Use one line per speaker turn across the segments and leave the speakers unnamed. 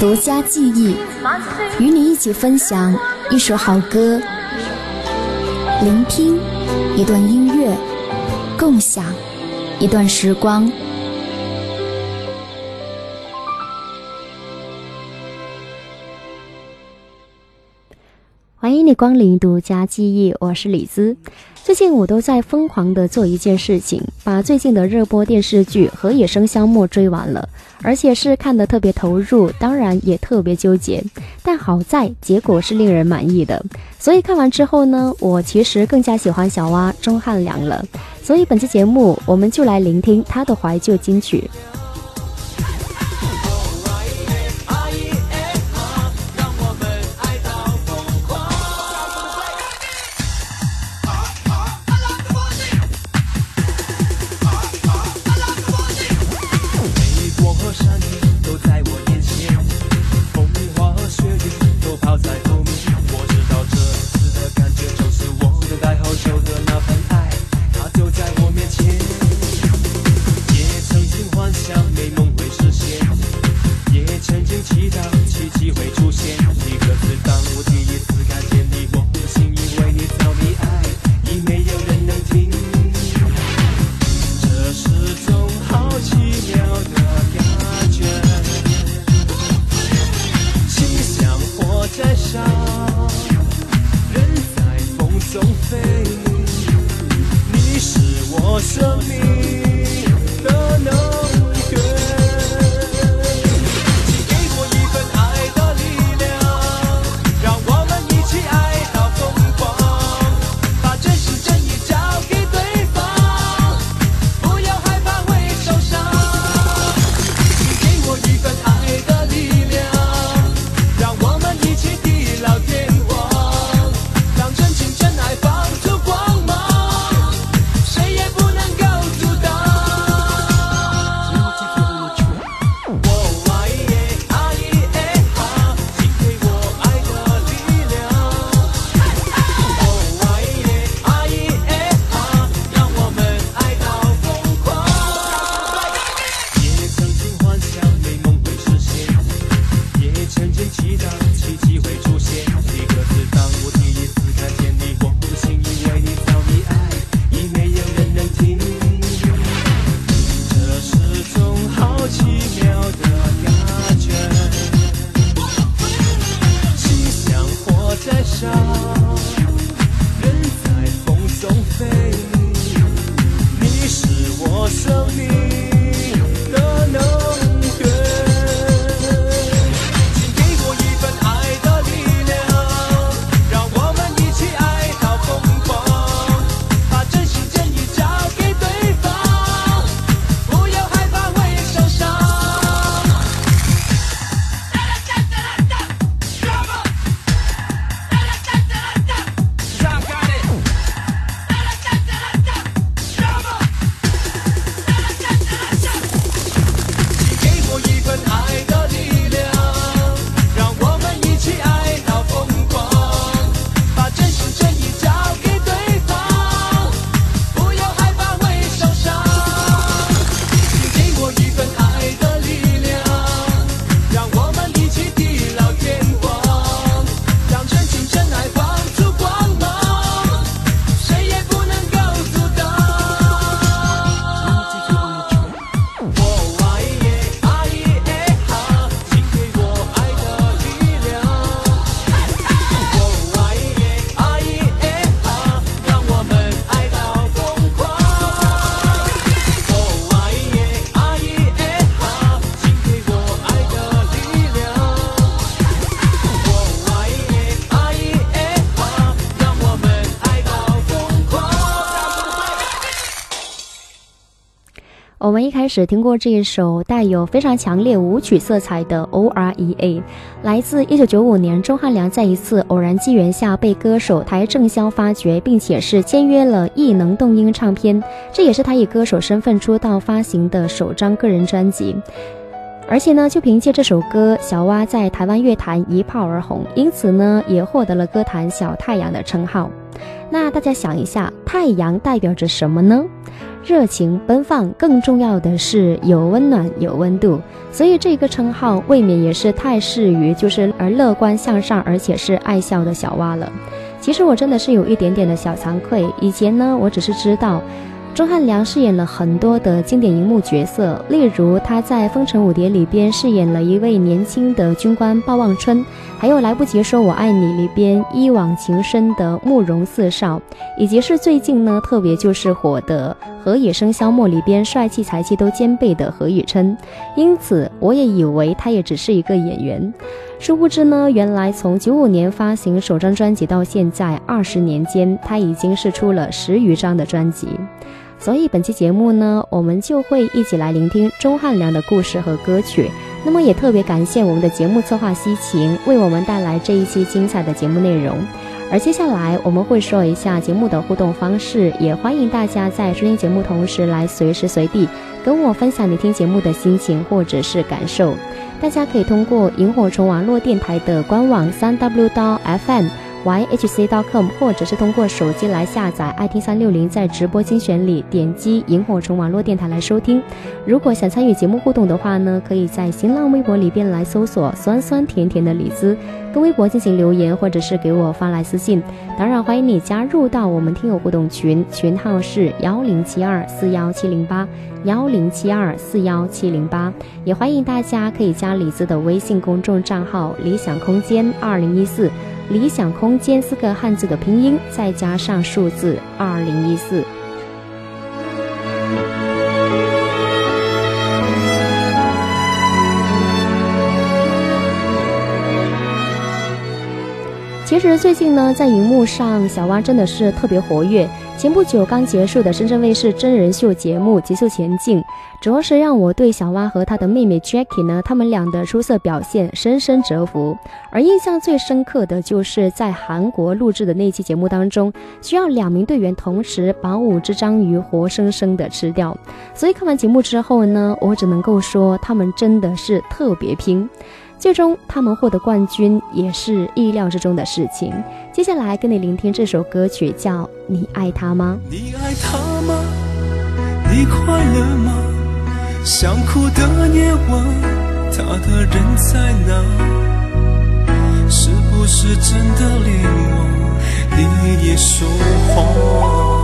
独家记忆，与你一起分享一首好歌，聆听一段音乐，共享一段时光。
欢迎你光临独家记忆，我是李兹。最近我都在疯狂的做一件事情，把最近的热播电视剧《何野生香墨》追完了，而且是看得特别投入，当然也特别纠结。但好在结果是令人满意的，所以看完之后呢，我其实更加喜欢小蛙钟汉良了。所以本期节目我们就来聆听他的怀旧金曲。
始听过这一首带有非常强烈舞曲色彩的 O R E A，来自一九九五年钟汉良在一次偶然机缘下被歌手台正宵发掘，并且是签约了艺能动音唱片，这也是他以歌手身份出道发行的首张个人专辑。而且呢，就凭借这首歌，小蛙在台湾乐坛一炮而红，因此呢，也获得了歌坛小太阳的称号。那大家想一下，太阳代表着什么呢？热情奔放，更重要的是有温暖、有温度。所以这个称号未免也是太适于就是而乐观向上，而且是爱笑的小蛙了。其实我真的是有一点点的小惭愧，以前呢，我只是知道。钟汉良饰演了很多的经典荧幕角色，例如他在《风尘舞蝶》里边饰演了一位年轻的军官鲍望春，还有《来不及说我爱你》里边一往情深的慕容四少，以及是最近呢特别就是火的《何以笙箫默》里边帅气才气都兼备的何以琛，因此我也以为他也只是一个演员，殊不知呢，原来从九五年发行首张专辑到现在二十年间，他已经是出了十余张的专辑。所以本期节目呢，我们就会一起来聆听钟汉良的故事和歌曲。那么也特别感谢我们的节目策划西晴为我们带来这一期精彩的节目内容。而接下来我们会说一下节目的互动方式，也欢迎大家在收听节目同时来随时随地跟我分享你听节目的心情或者是感受。大家可以通过萤火虫网络电台的官网三 w 到 fm。yhc.com，或者是通过手机来下载爱听三六零，在直播精选里点击萤火虫网络电台来收听。如果想参与节目互动的话呢，可以在新浪微博里边来搜索“酸酸甜甜的李子”，跟微博进行留言，或者是给我发来私信。当然，欢迎你加入到我们听友互动群，群号是幺零七二四幺七零八幺零七二四幺七零八。也欢迎大家可以加李子的微信公众账号“理想空间二零一四”。理想空间四个汉字的拼音，再加上数字二零一四。其实最近呢，在荧幕上，小蛙真的是特别活跃。前不久刚结束的深圳卫视真人秀节目《极速前进》，主要是让我对小蛙和他的妹妹 Jackie 呢，他们俩的出色表现深深折服。而印象最深刻的就是在韩国录制的那期节目当中，需要两名队员同时把五只章鱼活生生的吃掉。所以看完节目之后呢，我只能够说他们真的是特别拼。最终，他们获得冠军也是意料之中的事情。接下来，跟你聆听这首歌曲，叫《你爱他吗》。
你爱他吗？你快乐吗？想哭的夜晚，他的人在哪？是不是真的连我你也说谎？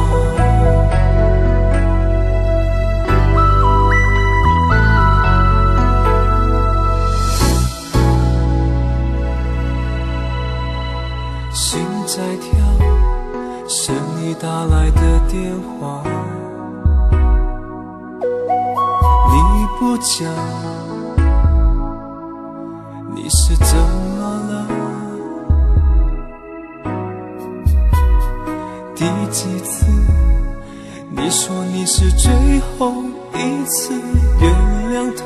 心在跳，是你打来的电话，你不讲，你是怎么了？第几次你说你是最后一次原谅他？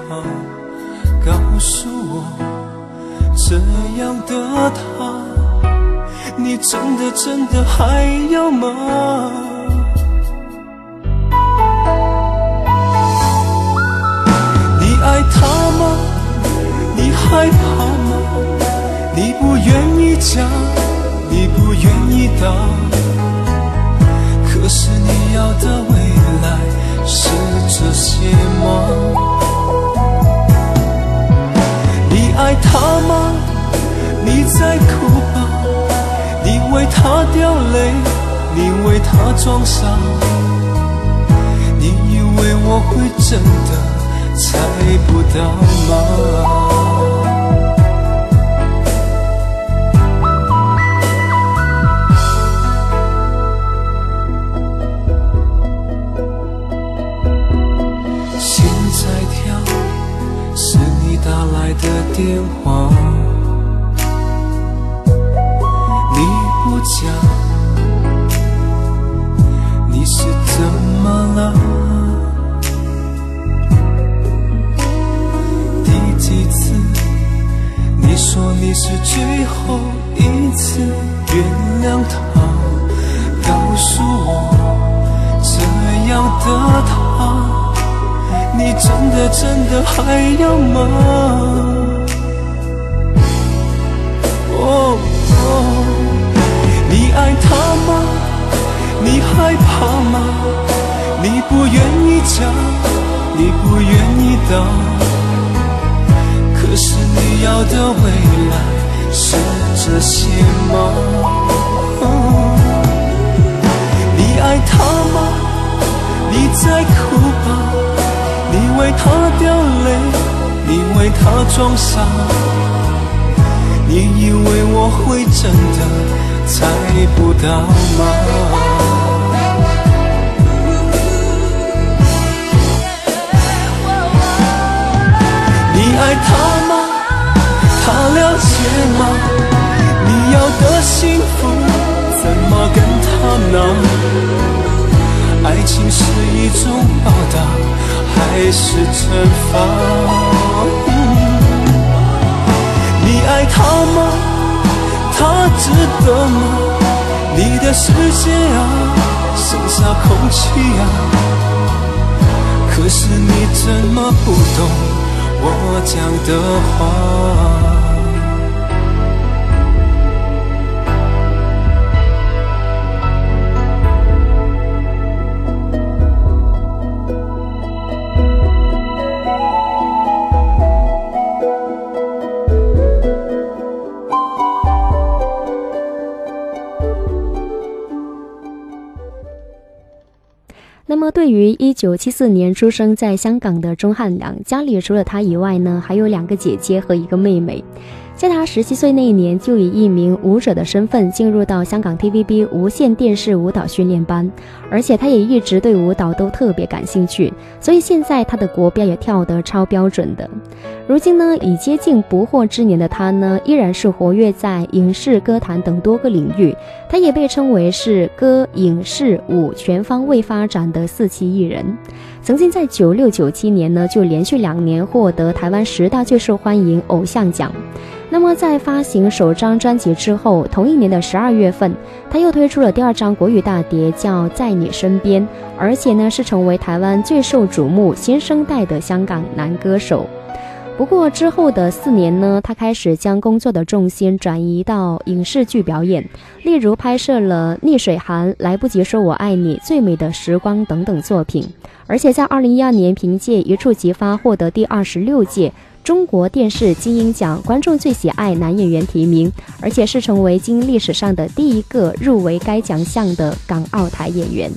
告诉我，这样的他。你真的真的还要吗？你爱他吗？你害怕吗？你不愿意讲，你不愿意答。可是你要的未来是这些吗？你爱他吗？你在哭吧。你为他掉泪，你为他装傻，你以为我会真的猜不到吗？心在跳，是你打来的电话。想你是怎么了？第几次你说你是最后一次原谅他？告诉我，这样的他，你真的真的还要吗？你爱他吗？你害怕吗？你不愿意讲，你不愿意等。可是你要的未来是这些吗？你爱他吗？你在哭吧？你为他掉泪，你为他装傻。你以为我会真的猜不到吗？你爱他吗？他了解吗？你要的幸福怎么跟他拿？爱情是一种报答还是惩罚？你爱他吗？他值得吗？你的世界啊，剩下空气啊。可是你怎么不懂我讲的话？
对于一九七四年出生在香港的钟汉良，家里除了他以外呢，还有两个姐姐和一个妹妹。在他十七岁那一年，就以一名舞者的身份进入到香港 TVB 无线电视舞蹈训练班，而且他也一直对舞蹈都特别感兴趣，所以现在他的国标也跳得超标准的。如今呢，已接近不惑之年的他呢，依然是活跃在影视、歌坛等多个领域，他也被称为是歌、影视、舞全方位发展的四期艺人。曾经在九六九七年呢，就连续两年获得台湾十大最受欢迎偶像奖。那么，在发行首张专辑之后，同一年的十二月份，他又推出了第二张国语大碟，叫《在你身边》，而且呢，是成为台湾最受瞩目新生代的香港男歌手。不过之后的四年呢，他开始将工作的重心转移到影视剧表演，例如拍摄了《逆水寒》《来不及说我爱你》《最美的时光》等等作品，而且在二零一二年凭借《一触即发》获得第二十六届。中国电视金鹰奖观众最喜爱男演员提名，而且是成为金鹰历史上的第一个入围该奖项的港澳台演员。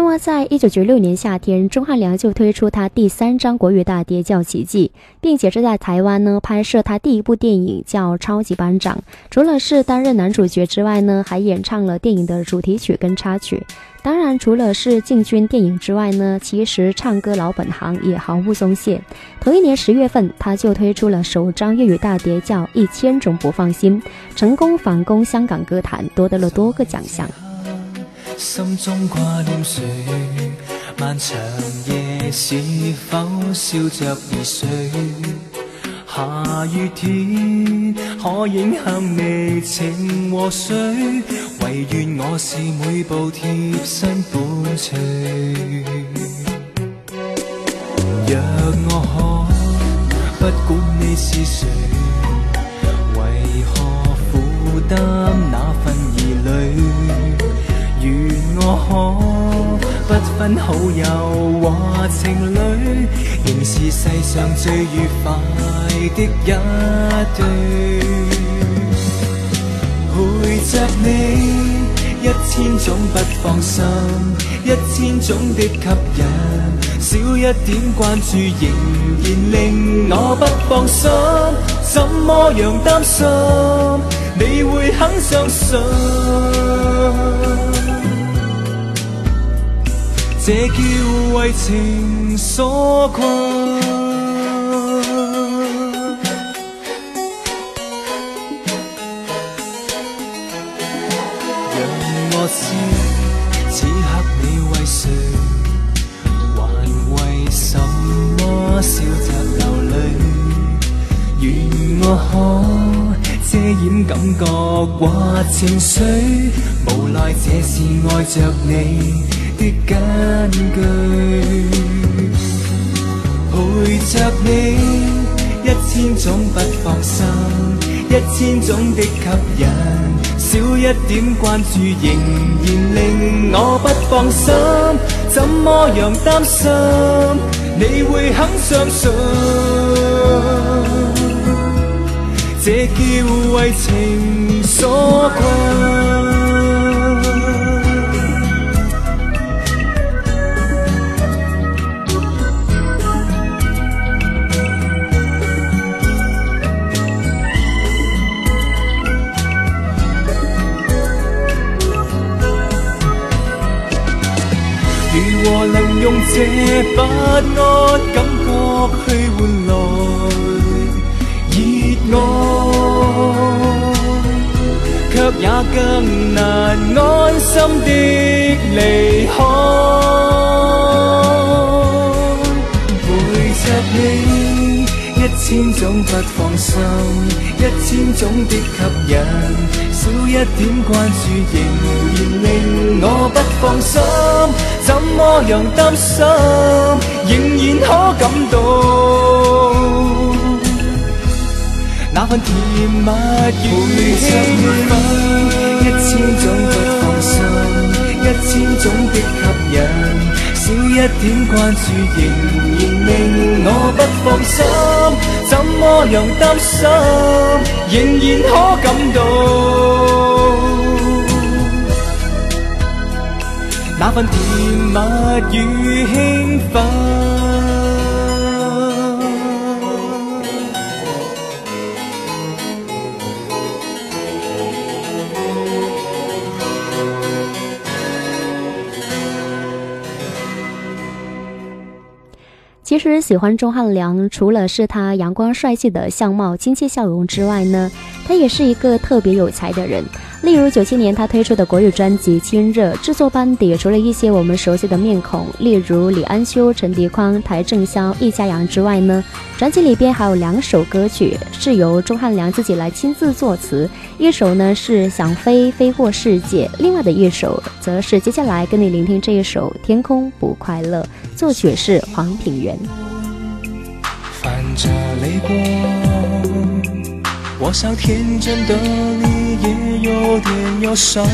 那么，在一九九六年夏天，钟汉良就推出他第三张国语大碟叫《奇迹》，并且是在台湾呢拍摄他第一部电影叫《超级班长》。除了是担任男主角之外呢，还演唱了电影的主题曲跟插曲。当然，除了是进军电影之外呢，其实唱歌老本行也毫不松懈。同一年十月份，他就推出了首张粤语大碟叫《一千种不放心》，成功反攻香港歌坛，夺得了多个奖项。
心中挂念谁？漫长夜是否笑着而睡？下雨天可影响你情和水，唯愿我是每步贴身伴随。若我可不管你是谁，为何负担那份疑虑？愿我可不分好友或情侶，仍是世上最愉快的一对。陪着你，一千种不放心，一千种的吸引，少一点关注仍然令我不放心。怎么样担心你会肯相信？這叫為情所困。讓我知此刻你為誰，還為什麼笑着流淚？願我可遮掩感覺或情緒，無奈這是愛着你的根據。陪着你，一千種不放心，一千種的吸引，少一點關注仍然令我不放心。怎麼樣擔心你會肯相信？這叫為情所困。和能用這不安感覺去換來熱愛，卻也更難安心的離開。陪着你，一千種不放心，一千種的吸引，少一點關注仍然令我不放心。怎麼樣擔心，仍然可感到那份甜蜜與興奮，一千種不放心，一千種的吸引。少一点关注，仍然令我不放心。怎麼樣擔心，仍然可感到那份甜蜜与兴
奋。实喜欢钟汉良，除了是他阳光帅气的相貌、亲切笑容之外呢，他也是一个特别有才的人。例如九七年他推出的国语专辑《亲热》，制作班底除了一些我们熟悉的面孔，例如李安修、陈迪匡、邰正宵、易家扬之外呢，专辑里边还有两首歌曲是由钟汉良自己来亲自作词，一首呢是《想飞飞过世界》，另外的一首则是接下来跟你聆听这一首《天空不快乐》，作曲是黄品源。
泛着泪光，我想天真的你也有点忧伤。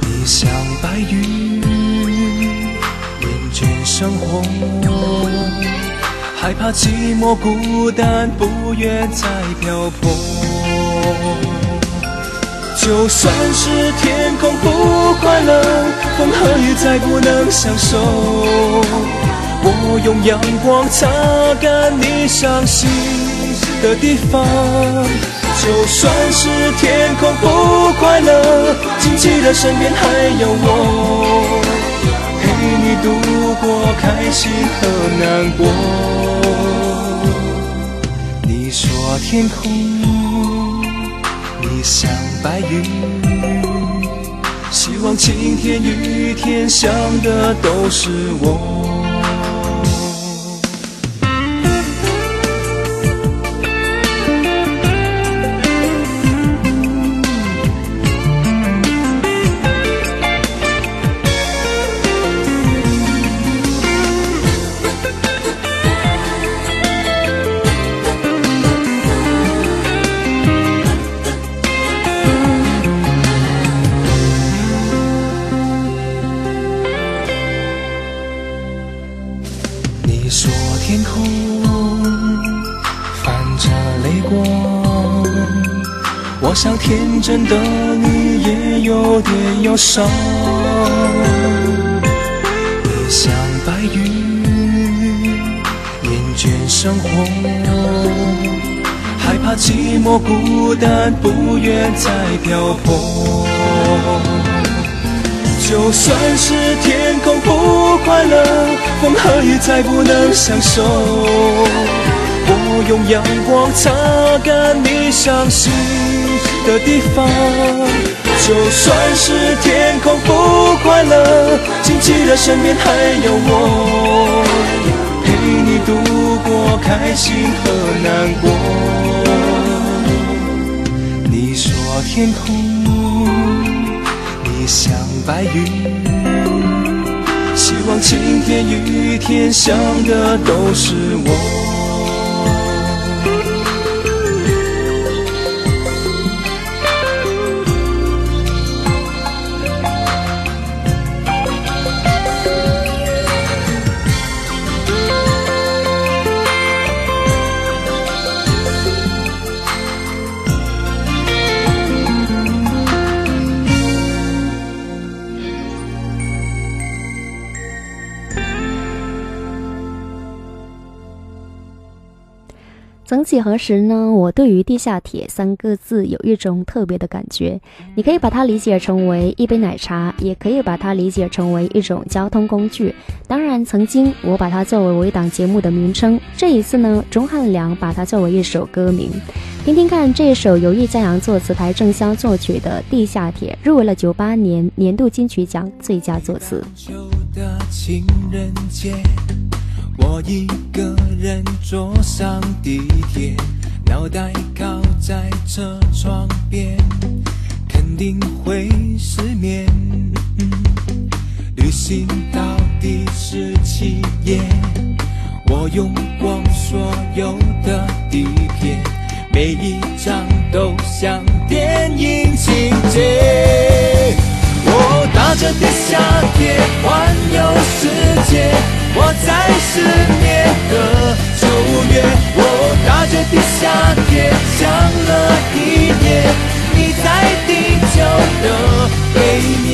你像白云，厌倦生活，害怕寂寞孤单，不愿再漂泊。就算是天空不快乐，风和雨再不能相守。我用阳光擦干你伤心的地方。就算是天空不快乐，请记得身边还有我，陪你度过开心和难过。你说天空，你像白云，希望晴天雨天想的都是我。天真的你也有点忧伤。你像白云，厌倦生活，害怕寂寞孤单，不愿再漂泊。就算是天空不快乐，风和雨再不能相守，用阳光擦干你伤心的地方。就算是天空不快乐，请记得身边还有我，陪你度过开心和难过。你说天空，你像白云，希望晴天雨天想的都是我。
曾几何时呢，我对于地下铁三个字有一种特别的感觉。你可以把它理解成为一杯奶茶，也可以把它理解成为一种交通工具。当然，曾经我把它作为我一档节目的名称。这一次呢，钟汉良把它作为一首歌名。听听看，这一首由叶嘉阳作词、台正宵作曲的《地下铁》，入围了九八年年度金曲奖最佳作词。
的情人节，我一个人坐上地铁，脑袋靠在车窗边，肯定会失眠。旅行到第十七页，我用光所有的底片，每一张都像电影情节。我打着地下铁环游世界，我在失眠的九月，我搭着地下铁想了一夜，你在地球的背面。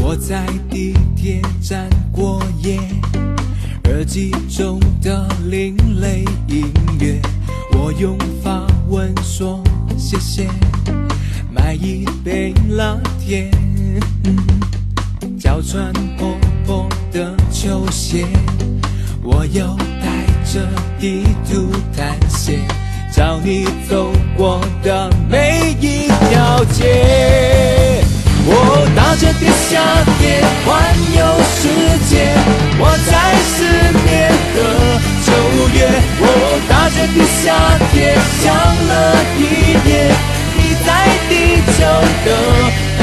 我在地铁站过夜，耳机中的另类音乐，我用法文说谢谢，来一杯拿铁，脚穿破破的球鞋，我又带着地图探险，找你走过的每一条街。我搭着地下铁环游世界，我在失眠的九月，我搭着地下铁想了一夜，地球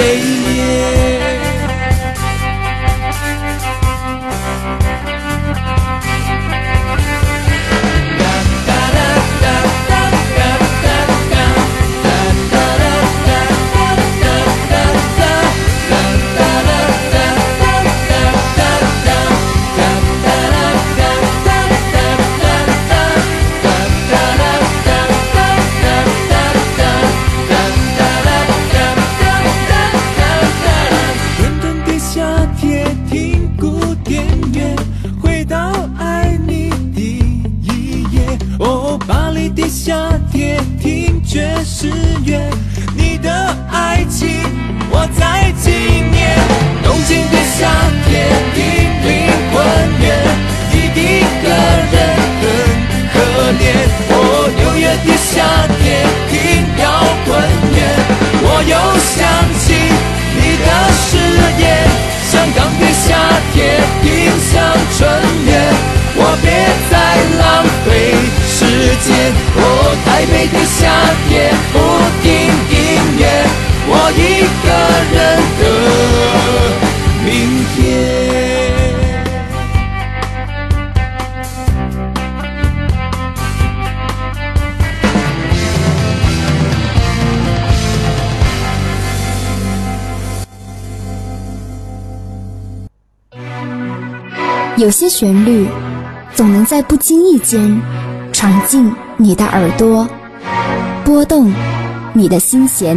巴黎地下铁听爵士乐，你的爱情我在纪念。东京地下铁时间。哦，台北地下铁不听音乐，我一个人的明天。
有些旋律总能在不经意间闯进你的耳朵，拨动你的心弦。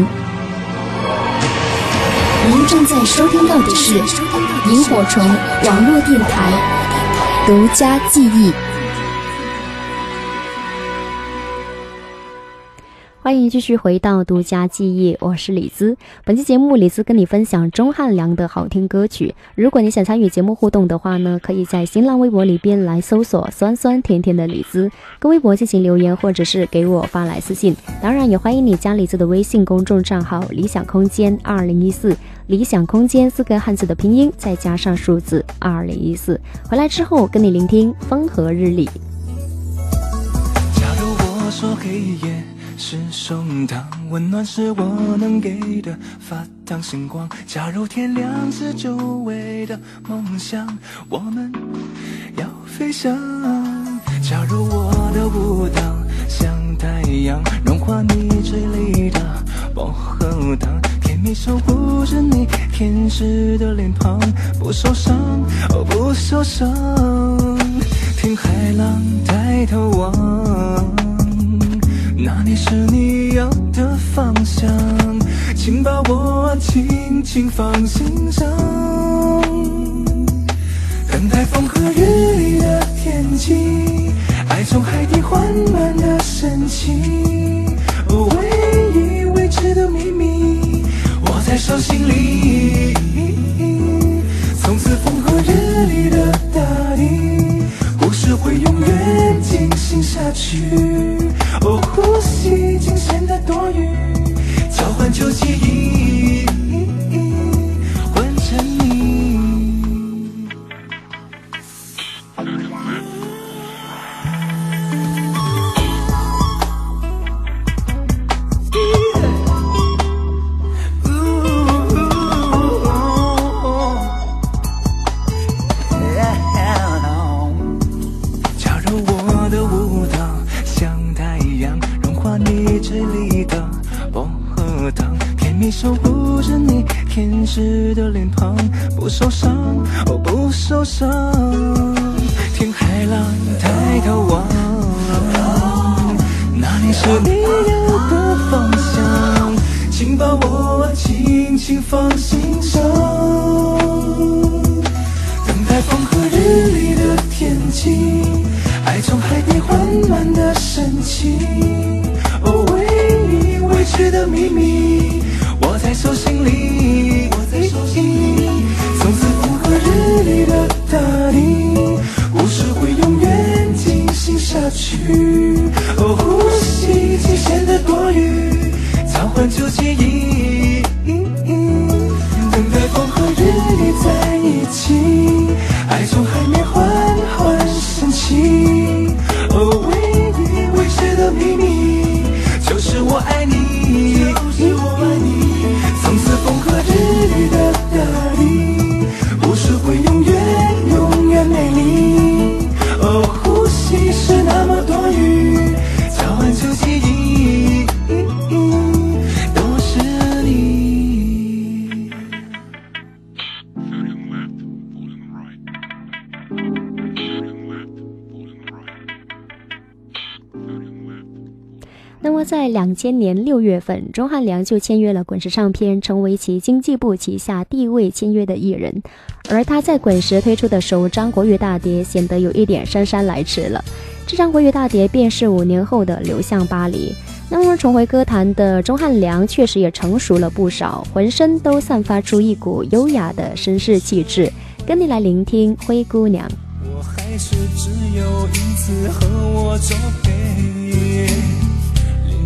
您正在收听到的是萤火虫网络电台独家记忆。
欢迎继续回到独家记忆，我是李兹。本期节目，李兹跟你分享钟汉良的好听歌曲。如果你想参与节目互动的话呢，可以在新浪微博里边来搜索“酸酸甜甜的李兹”，跟微博进行留言，或者是给我发来私信。当然，也欢迎你加李兹的微信公众账号“理想空间二零一四”，理想空间四个汉字的拼音再加上数字二零一四。回来之后，跟你聆听风和日丽。
假如我说黑夜是胸膛，温暖是我能给的发烫星光。假如天亮是久违的梦想，我们要飞翔。假如我的舞蹈像太阳，融化你嘴里的薄荷糖，甜蜜守护着你天使的脸庞，不受伤，哦不受伤。听海浪抬头望。那里是你要的方向，请把我轻轻放心上。等待风和日丽的天气，爱从海底缓慢的升起。哦，唯一未知的秘密，握在手心里。从此风和日丽的大地，故事会永远进行下去。哦，呼吸惊险的多余，交换旧记忆。听。海浪抬头望，那里是你要的方向，请把我轻轻放心上。等待风和日丽的天气，爱从海底缓慢的升起。哦，唯一未知的秘密，去。
千年六月份，钟汉良就签约了滚石唱片，成为其经纪部旗下第一位签约的艺人。而他在滚石推出的首张国语大碟，显得有一点姗姗来迟了。这张国语大碟便是五年后的《流向巴黎》。那么，重回歌坛的钟汉良确实也成熟了不少，浑身都散发出一股优雅的绅士气质。跟你来聆听《灰姑娘》。
我还是只有一次和我作陪，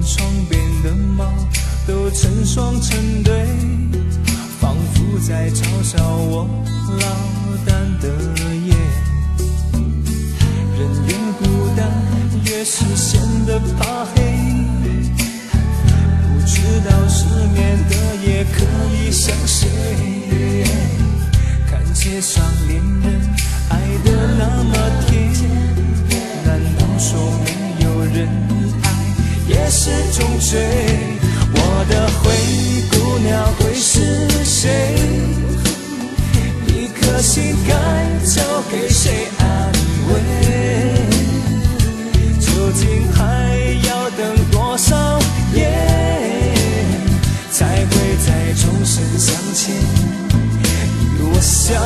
窗边的猫都成双成对，仿佛在嘲笑我落单的夜。人越孤单，越是显得怕黑。不知道失眠的夜可以想谁？看街上恋人爱得那么甜，难道说没有人也是种罪？我的灰姑娘会是谁？一颗心该交给谁安慰？究竟还要等多少夜，才会在钟声响前？与我相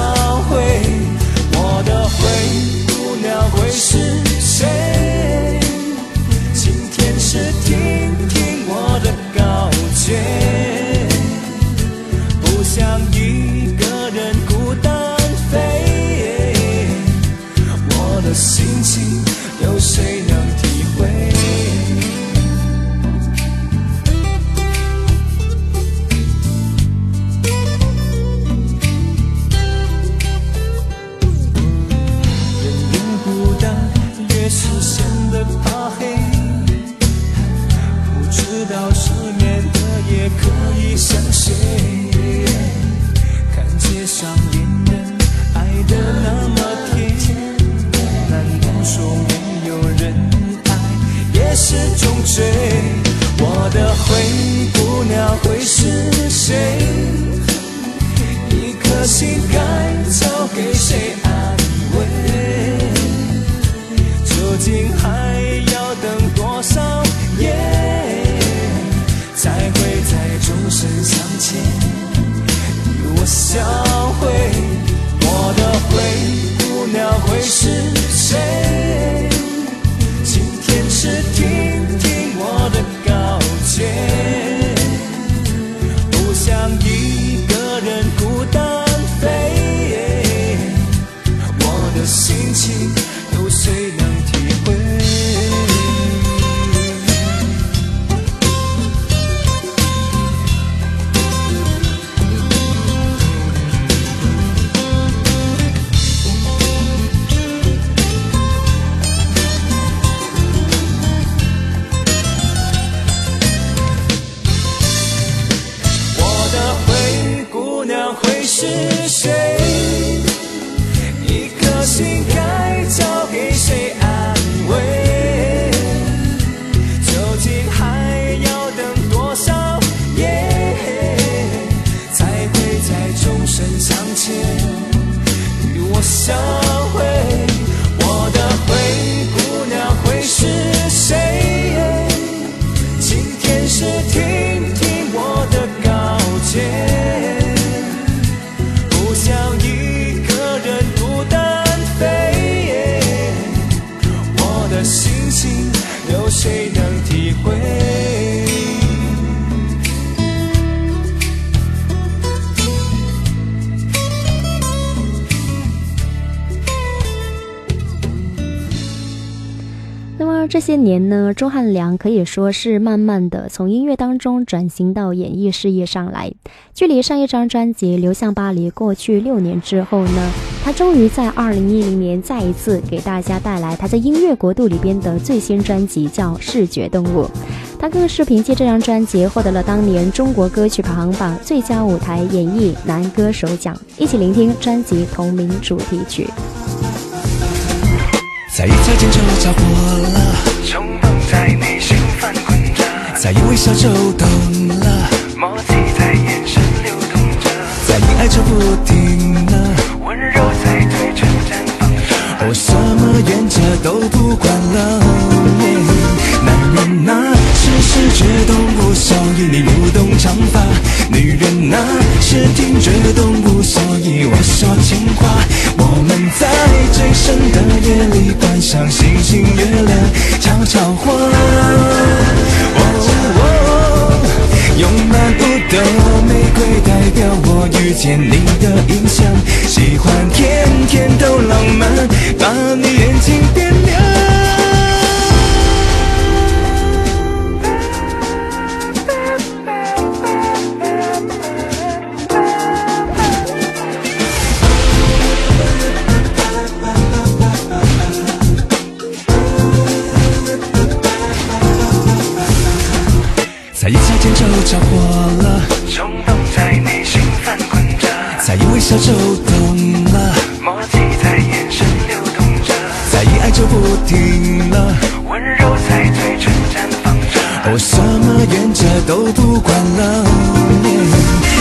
些年呢，钟汉良可以说是慢慢的从音乐当中转型到演艺事业上来。距离上一张专辑《流向巴黎》过去六年之后呢，他终于在二零一零年再一次给大家带来他在音乐国度里边的最新专辑，叫《视觉动物》。他更是凭借这张专辑获得了当年中国歌曲排行榜最佳舞台演绎男歌手奖。一起聆听专辑同名主题曲。
再一擦肩就着火了，冲动在内心翻滚着，在一微笑就懂了，默契在眼神流动着，在一爱就不停了，温柔在嘴唇绽放着，我什么原则都不管了。男人呐、是视觉动物，所以你舞动长发；女人呐、是听觉动物，所以我说情话。我们在最深的夜里观赏星星月亮，悄悄话。哦哦用满屋的玫瑰代表我遇见你的印象，喜欢天天都浪漫，把你眼睛点亮。我什么原则都不管了。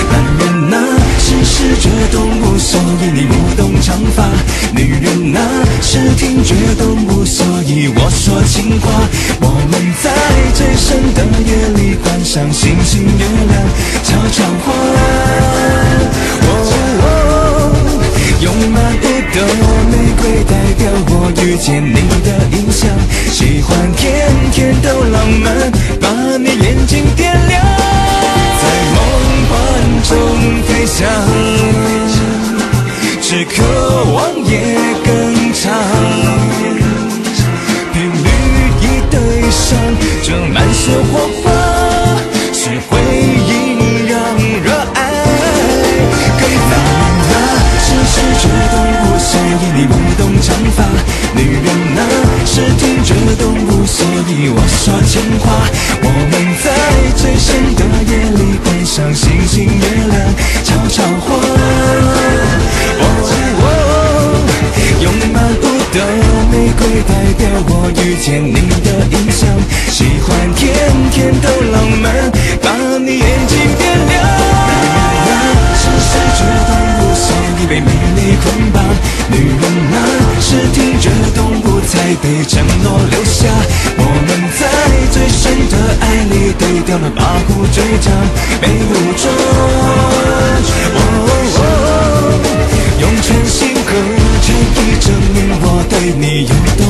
男人呐、是视觉动物，所以你舞动长发；女人呐、是听觉动物，所以我说情话。我们在最深的夜里观赏星星月亮，悄悄话。哦哦用满屋的玫瑰代表我遇见你你，我说情话。我们在最深的夜里观赏星星月亮，悄悄话。哦哦用满屋的玫瑰代表我遇见你对调了八股倔强，被武装。用全心和诚意证明我对你有多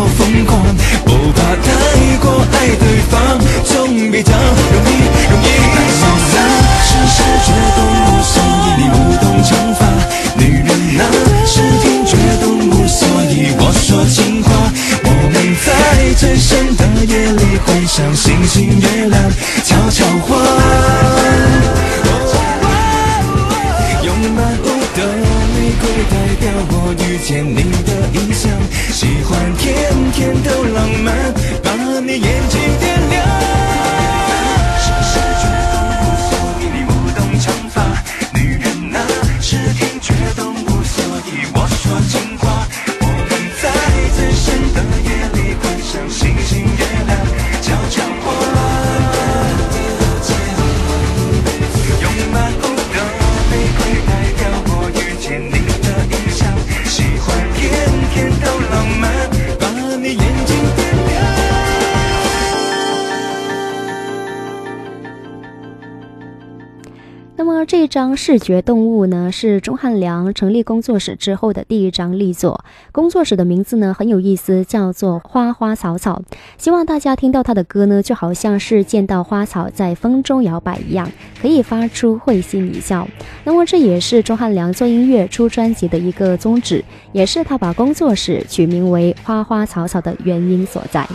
视觉动物
呢，是钟汉良成立工作室之后的第一张力作。工作室的名字呢很有意思，叫做花花草草。希望大家听到他的歌呢，就好像是见到花草在风中摇摆一样，可以发出会心一笑。那么这也是钟汉良做音乐出专辑的一个宗旨，也是他把工作室取名为花花草草的原因所在。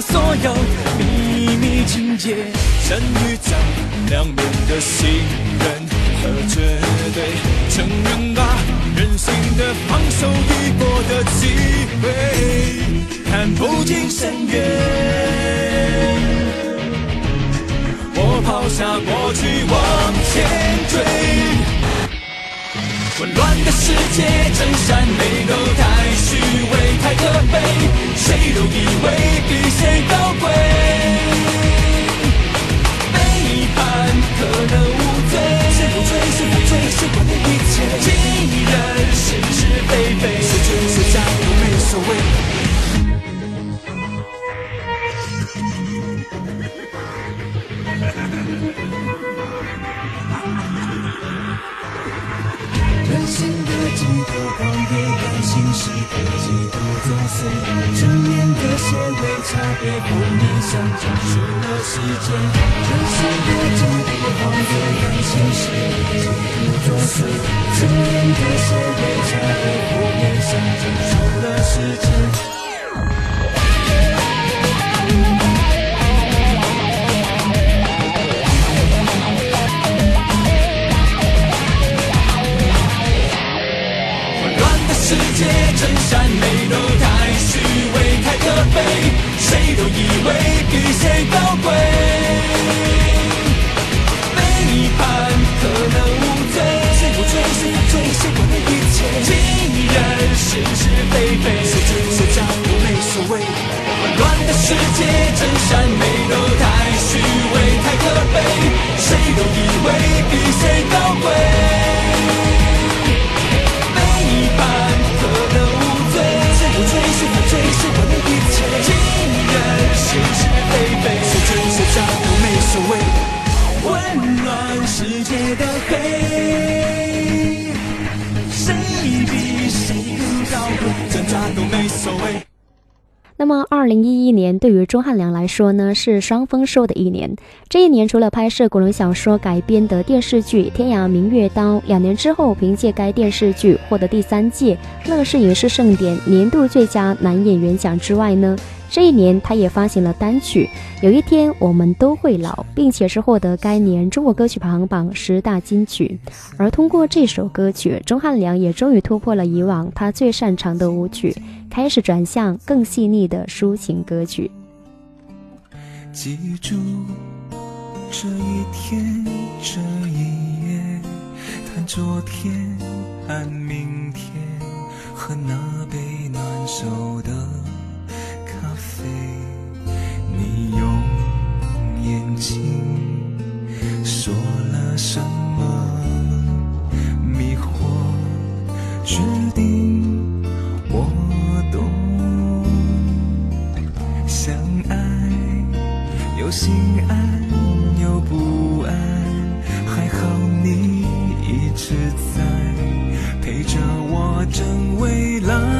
所有秘密情节，真与假两面的信任和绝对，承认吧，任性的放手一搏的机会，看不尽深渊。我抛下过去往前追。混乱的世界，真善美都太虚伪，太可悲，谁都以为比谁高贵。背叛可能无罪，谁不追谁犯罪，谁管理一切？情人是是非非，谁追谁斩都没所谓。
人性的嫉妒狂野，感性是个嫉妒作祟，正面的些微差别，负面象征出了时间。人性的嫉妒狂野，感性是个嫉妒作祟，正面的些微差别，负面象征出了世界。
界，真善美都太虚伪，太可悲，谁都以为比谁高贵。背叛可能无罪，谁不追谁犯罪，谁管理一切？情人是是非非，谁追谁斩都没所谓。混乱的世界，真善美都太虚伪，太可悲，谁都以为比谁世界的黑，
那么，二零一一年对于钟汉良来说呢，是双丰收的一年。这一年，除了拍摄古龙小说改编的电视剧《天涯明月刀》，两年之后凭借该电视剧获得第三届乐视影视盛典年度最佳男演员奖之外呢，这一年他也发行了单曲《有一天我们都会老》，并且是获得该年中国歌曲排行榜十大金曲。而通过这首歌曲，钟汉良也终于突破了以往他最擅长的舞曲。开始转向更细腻的抒情歌曲。
记住这一天，这一夜，谈昨天，谈明天，喝那杯暖手的情说了什么？迷惑决定，我懂。相爱又心安又不安，还好你一直在陪着我，正未来。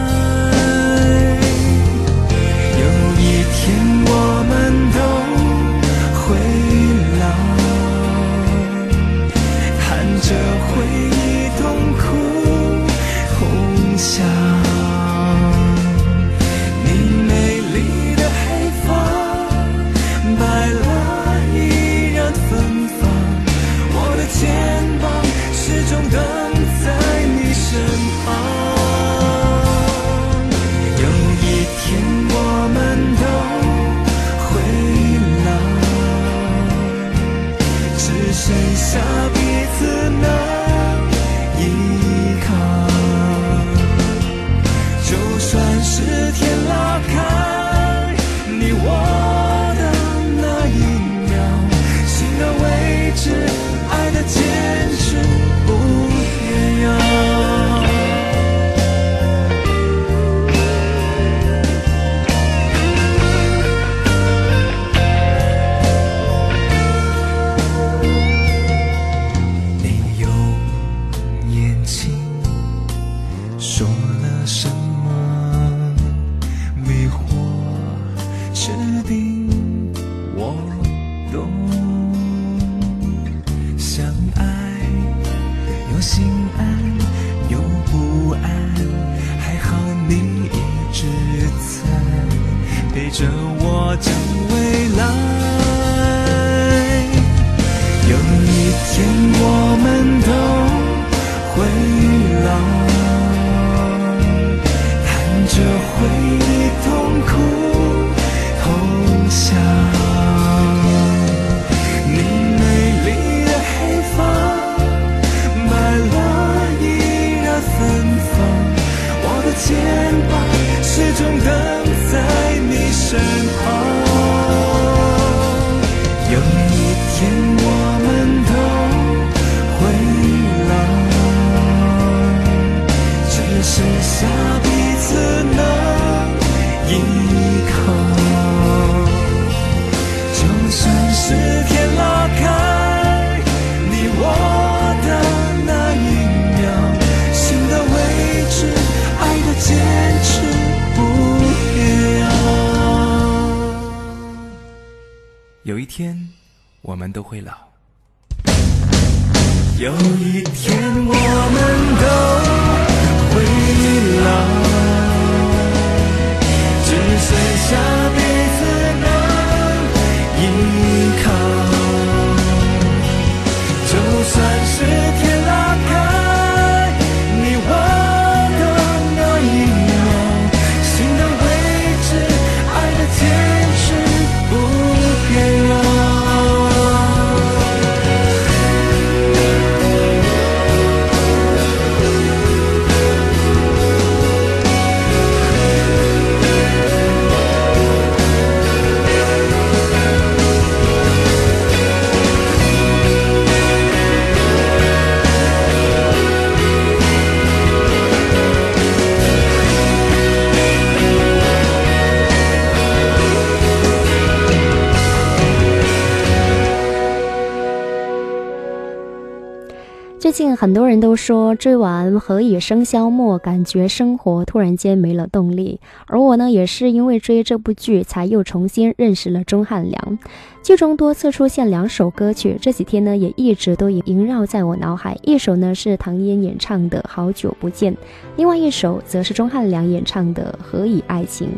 很多人都说追完《何以笙箫默》，感觉生活突然间没了动力。而我呢，也是因为追这部剧，才又重新认识了钟汉良。剧中多次出现两首歌曲，这几天呢也一直都萦绕在我脑海。一首呢是唐嫣演唱的《好久不见》，另外一首则是钟汉良演唱的《何以爱情》。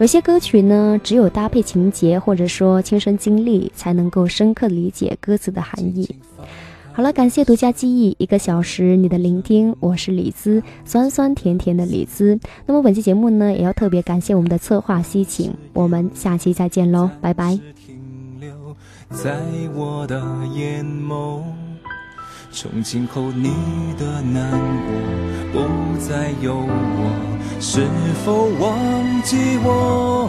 有些歌曲呢，只有搭配情节或者说亲身经历，才能够深刻理解歌词的含义。好了，感谢独家记忆一个小时你的聆听，我是李姿，酸酸甜甜的李姿。那么本期节目呢，也要特别感谢我们的策划西晴，我们下期再见喽，拜拜。
停留在我的眼眸。从今后你的难过不再有我，是否忘记我？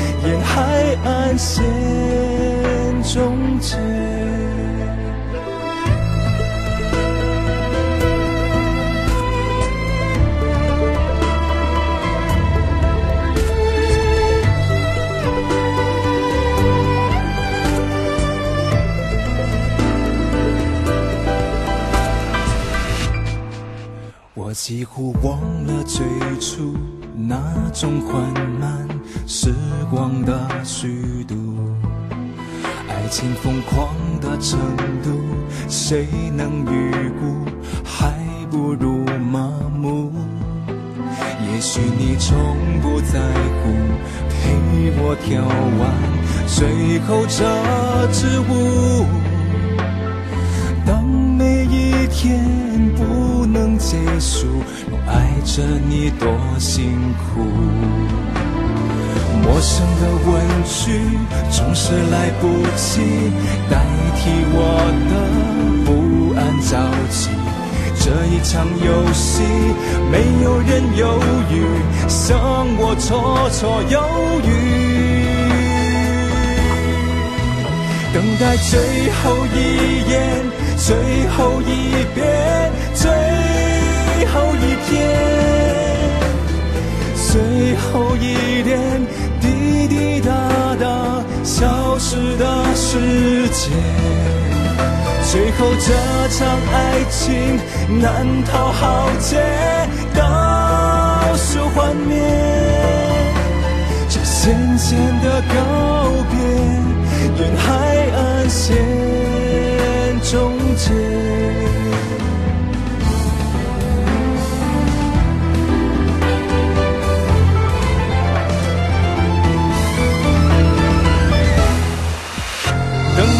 沿海岸线终结。我几乎忘了最初那种缓慢时光的虚度，爱情疯狂的程度，谁能预估？还不如麻木。也许你从不在乎，陪我跳完最后这支舞。当每一天不能结束，我爱着你多辛苦。陌生的问句总是来不及代替我的不安着急。这一场游戏，没有人犹豫，让我绰绰有余。等待最后一眼，的时间。最后这场爱情难逃浩劫，倒数幻灭，这咸咸的告别，沿海岸线终结。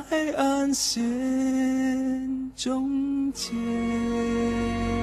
海岸线中间。